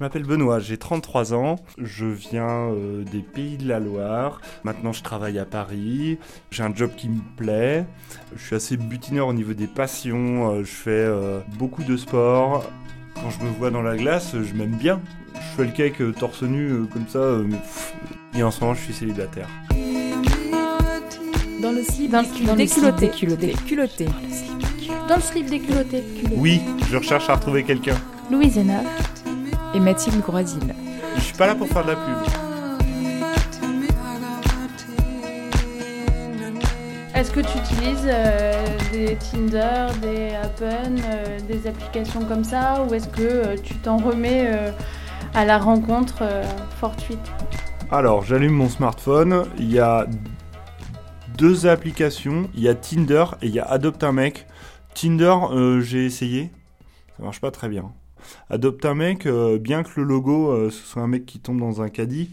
Je m'appelle Benoît, j'ai 33 ans, je viens euh, des Pays de la Loire. Maintenant, je travaille à Paris. J'ai un job qui me plaît. Je suis assez butineur au niveau des passions. Euh, je fais euh, beaucoup de sport. Quand je me vois dans la glace, je m'aime bien. Je fais le cake torse nu euh, comme ça. euh. Et en ce moment, je suis célibataire. Dans le slip, Dans le des- slip dans le slip déculotté. des culottés. Déculotté. Dans le slip déculotté. Oui, je recherche à retrouver quelqu'un. Louise Hénard. Et Mathilde Groisil. Je suis pas là pour faire de la pub. Est-ce que tu utilises euh, des Tinder, des Happen, euh, des applications comme ça ou est-ce que euh, tu t'en remets euh, à la rencontre euh, fortuite Alors, j'allume mon smartphone. Il y a deux applications. Il y a Tinder et il y a Adopte un mec. Tinder, euh, j'ai essayé. Ça marche pas très bien. Adopte un mec, euh, bien que le logo euh, ce soit un mec qui tombe dans un caddie.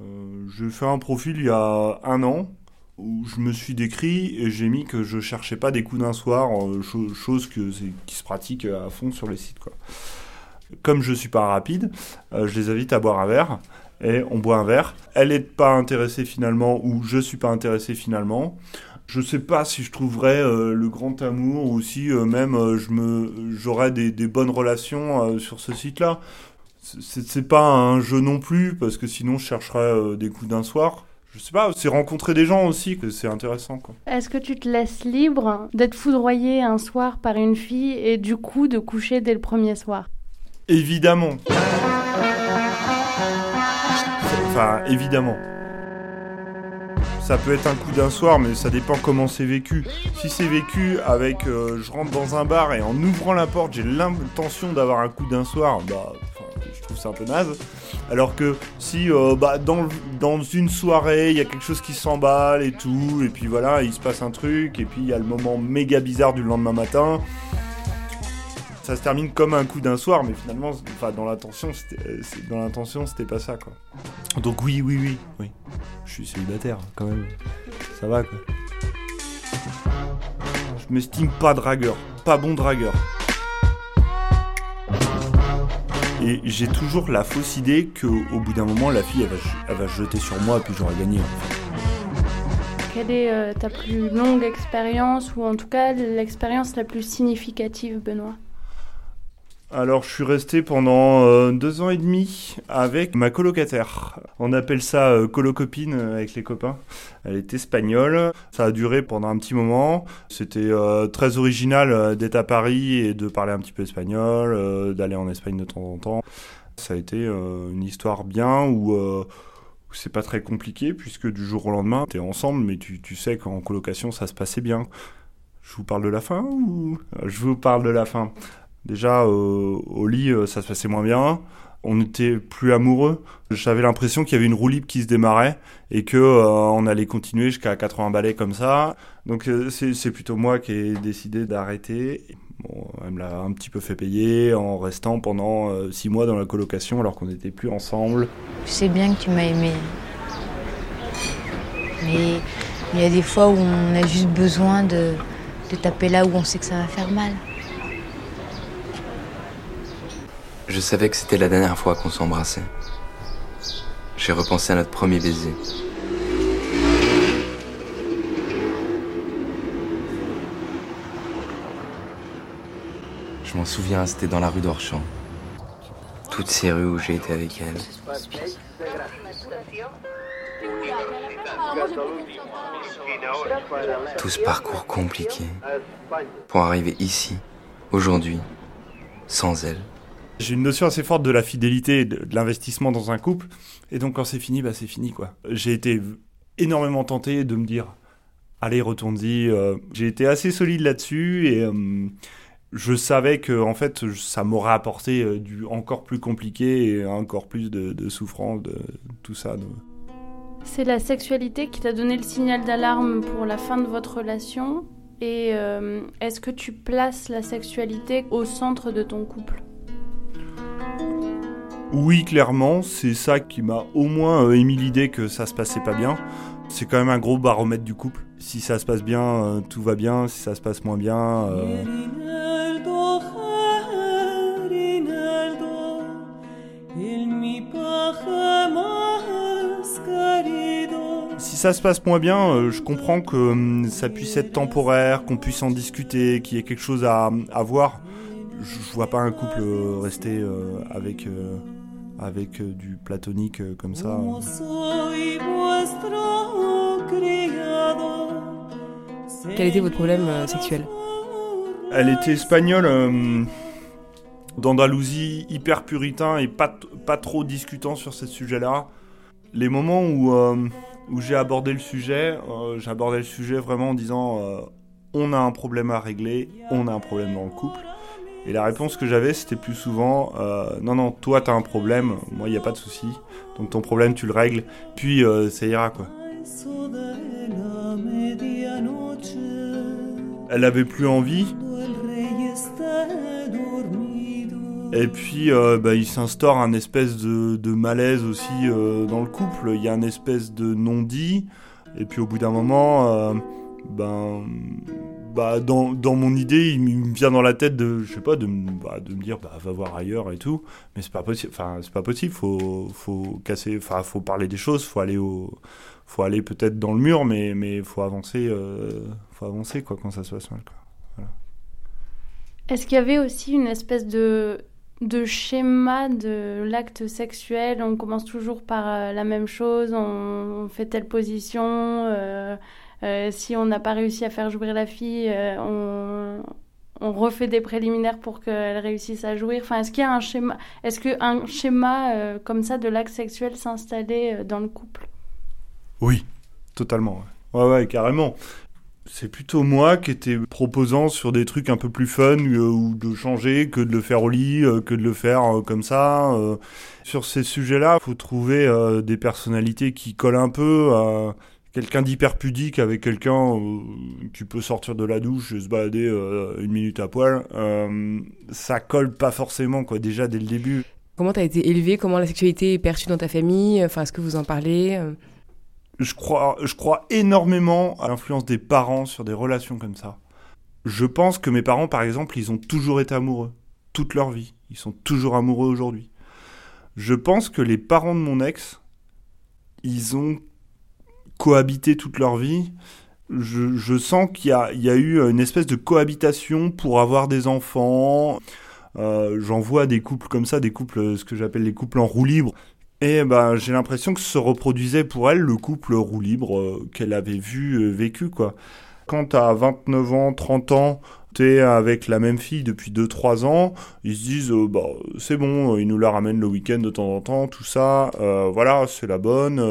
euh, j'ai fait un profil il y a un an où je me suis décrit et j'ai mis que je cherchais pas des coups d'un soir, cho- chose que qui se pratique à fond sur les sites. Quoi. Comme je suis pas rapide, je les invite à boire un verre et on boit un verre. Elle est pas intéressée finalement ou je suis pas intéressé finalement. Je sais pas si je trouverais euh, le grand amour ou si euh, même euh, je me j'aurais des, des bonnes relations sur ce site-là. C'est pas un jeu non plus parce que sinon je chercherais des coups d'un soir. Je sais pas, c'est rencontrer des gens aussi que c'est intéressant. Est-ce que tu te laisses libre d'être foudroyé un soir par une fille et du coup de coucher dès le premier soir? Évidemment. Enfin, évidemment. Ça peut être un coup d'un soir, mais ça dépend comment c'est vécu. Si c'est vécu avec euh, je rentre dans un bar et en ouvrant la porte, j'ai l'intention d'avoir un coup d'un soir, bah, je trouve ça un peu naze. Alors que si euh, bah, dans, dans une soirée, il y a quelque chose qui s'emballe et tout, et puis voilà, il se passe un truc, et puis il y a le moment méga bizarre du lendemain matin, ça se termine comme un coup d'un soir, mais finalement, enfin, dans l'intention, c'était pas ça, quoi. Donc oui, oui, oui, oui. Je suis célibataire, quand même. Ça va, quoi. Je m'estime pas dragueur, pas bon dragueur. Et j'ai toujours la fausse idée que au bout d'un moment, la fille, elle va, elle va jeter sur moi, puis j'aurai gagné. Quelle est euh, ta plus longue expérience ou en tout cas l'expérience la plus significative, Benoît? Alors, je suis resté pendant euh, deux ans et demi avec ma colocataire. On appelle ça euh, colocopine euh, avec les copains. Elle est espagnole. Ça a duré pendant un petit moment. C'était très original d'être à Paris et de parler un petit peu espagnol, d'aller en Espagne de temps en temps. Ça a été une histoire bien où, c'est pas très compliqué puisque du jour au lendemain, t'es ensemble, mais tu, tu sais qu'en colocation, ça se passait bien. Je vous parle de la fin ou? Je vous parle de la fin. Déjà, euh, au lit, euh, ça se passait moins bien. On n'était plus amoureux. J'avais l'impression qu'il y avait une roue libre qui se démarrait et que euh, on allait continuer jusqu'à 80 balais comme ça. Donc c'est plutôt moi qui ai décidé d'arrêter. Bon, elle me l'a un petit peu fait payer en restant pendant six mois dans la colocation alors qu'on n'était plus ensemble. Je sais bien que tu m'as aimé. Mais il y a des fois où on a juste besoin de, de taper là où on sait que ça va faire mal. Je savais que c'était la dernière fois qu'on s'embrassait. J'ai repensé à notre premier baiser. Je m'en souviens, c'était dans la rue d'Orchamps. Toutes ces rues où j'ai été avec elle. Tout ce parcours compliqué pour arriver ici, aujourd'hui, sans elle. J'ai une notion assez forte de la fidélité et de, l'investissement dans un couple. Et donc quand c'est fini, bah c'est fini quoi. J'ai été énormément tenté de me dire, allez retourne-y. euh, J'ai été assez solide là-dessus et euh, je savais que en fait ça m'aurait apporté euh, du encore plus compliqué et encore plus de, souffrance, de tout ça. C'est la sexualité qui t'a donné le signal d'alarme pour la fin de votre relation et est-ce que tu places la sexualité au centre de ton couple? Oui, clairement, c'est ça qui m'a au moins euh, émis l'idée que ça se passait pas bien. C'est quand même un gros baromètre du couple. Si ça se passe bien, euh, tout va bien. Si ça se passe moins bien. Euh, si ça se passe moins bien, je comprends que hum, ça puisse être temporaire, qu'on puisse en discuter, qu'il y ait quelque chose à, à voir je vois pas un couple rester avec avec euh, du platonique euh, comme ça. Quel était votre problème euh, sexuel Elle était espagnole, euh, d'Andalousie, hyper puritain et pas, pas trop discutant sur ce sujet-là. Les moments où, euh, où j'ai abordé le sujet, euh, j'ai abordé le sujet vraiment en disant euh, on a un problème à régler, on a un problème dans le couple. Et la réponse que j'avais, c'était plus souvent euh, non, non, toi t'as un problème, moi il n'y a pas de souci, donc ton problème tu le règles, puis euh, ça ira quoi. Elle avait plus envie. Et puis, euh, bah, il s'instaure un espèce de, malaise aussi dans le couple. Il y a un espèce de non-dit. Et puis, au bout d'un moment, ben, bah, dans, dans mon idée, il me vient dans la tête de, je sais pas, de, bah, de me dire, bah, va voir ailleurs et tout. Mais c'est pas possible. Enfin, c'est pas possible. Faut, faut casser. Enfin, faut parler des choses. Faut aller au, faut aller peut-être dans le mur, mais, mais faut avancer. euh, faut avancer quoi quand ça se passe mal. Est-ce qu'il y avait aussi une espèce de, de schéma de l'acte sexuel? On commence toujours par euh, la même chose, on, fait telle position. euh, si on n'a pas réussi à faire jouir la fille, euh, on, refait des préliminaires pour qu'elle réussisse à jouir. Enfin, est-ce qu'il y a un schéma Est-ce qu'un schéma euh, comme ça de l'acte sexuel s'installait euh, dans le couple? Oui, totalement. Ouais, ouais, carrément. C'est plutôt moi qui étais proposant sur des trucs un peu plus fun euh, ou de changer que de le faire au lit, euh, que de le faire euh, comme ça. euh. Sur ces sujets-là, faut trouver euh, des personnalités qui collent un peu à quelqu'un d'hyper pudique avec quelqu'un euh, qui peut sortir de la douche et se balader euh, une minute à poil. Euh, ça colle pas forcément, quoi, déjà dès le début. Comment t'as été élevé? Comment la sexualité est perçue dans ta famille? Enfin, est-ce que vous en parlez euh? Je crois, je crois énormément à l'influence des parents sur des relations comme ça. Je pense que mes parents, par exemple, ils ont toujours été amoureux, toute leur vie. Ils sont toujours amoureux aujourd'hui. Je pense que les parents de mon ex, ils ont cohabité toute leur vie. Je, sens qu'il y a, eu une espèce de cohabitation pour avoir des enfants. Euh, J'en vois des couples comme ça, des couples, ce que j'appelle les couples en roue libre. Et ben, j'ai l'impression que se reproduisait pour elle le couple roue libre euh, qu'elle avait vu, euh, vécu, quoi. Quand t'as 29 ans, 30 ans, avec la même fille depuis 2-3 ans, ils se disent, euh, bah, c'est bon, euh, ils nous la ramènent le week-end de temps en temps, tout ça, euh, voilà, c'est la bonne,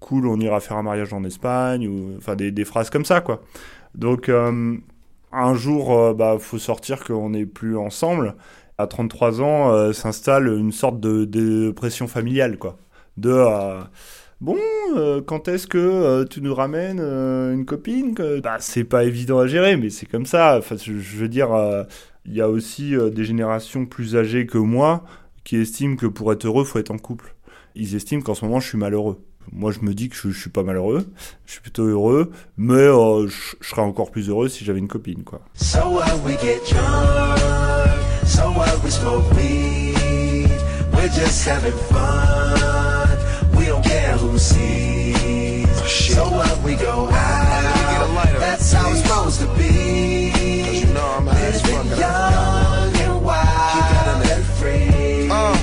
cool, on ira faire un mariage en Espagne, enfin, des, phrases comme ça, quoi. Donc, un jour, bah, faut sortir qu'on n'est plus ensemble. À 33 ans, s'installe une sorte de, pression familiale, quoi. De, bon, euh, quand est-ce que euh, tu nous ramènes euh, une copine que... bah, C'est pas évident à gérer, mais c'est comme ça. Enfin, je, veux dire, il y a aussi des générations plus âgées que moi qui estiment que pour être heureux, faut être en couple. Ils estiment qu'en ce moment, je suis malheureux. Moi, je me dis que je, je suis pas malheureux, je suis plutôt heureux, mais je, serais encore plus heureux si j'avais une copine, quoi. So we get drunk, so we smoke weed, we're just having fun, we don't care who sees. Oh, so what we go out, that's how it's supposed to be. Cause you know I'm high Living young and wild and free. Uh,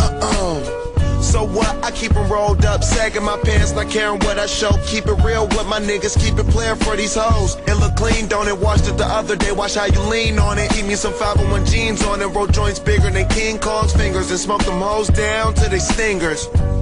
uh, um. So what? I keep keep 'em rolled up, sagging my pants, not caring what I show. Keep it real with my niggas, keep it playing for these hoes. It look clean, don't it? Washed it the other day, watch how you lean on it. Eat me some 501 jeans on it, roll joints bigger than King Kong's fingers, and smoke them hoes down to they stingers.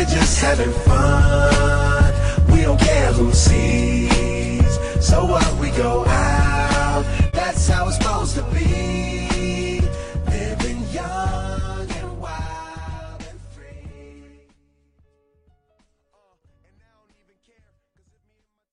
we're just having fun, we don't care who sees. So what we go out,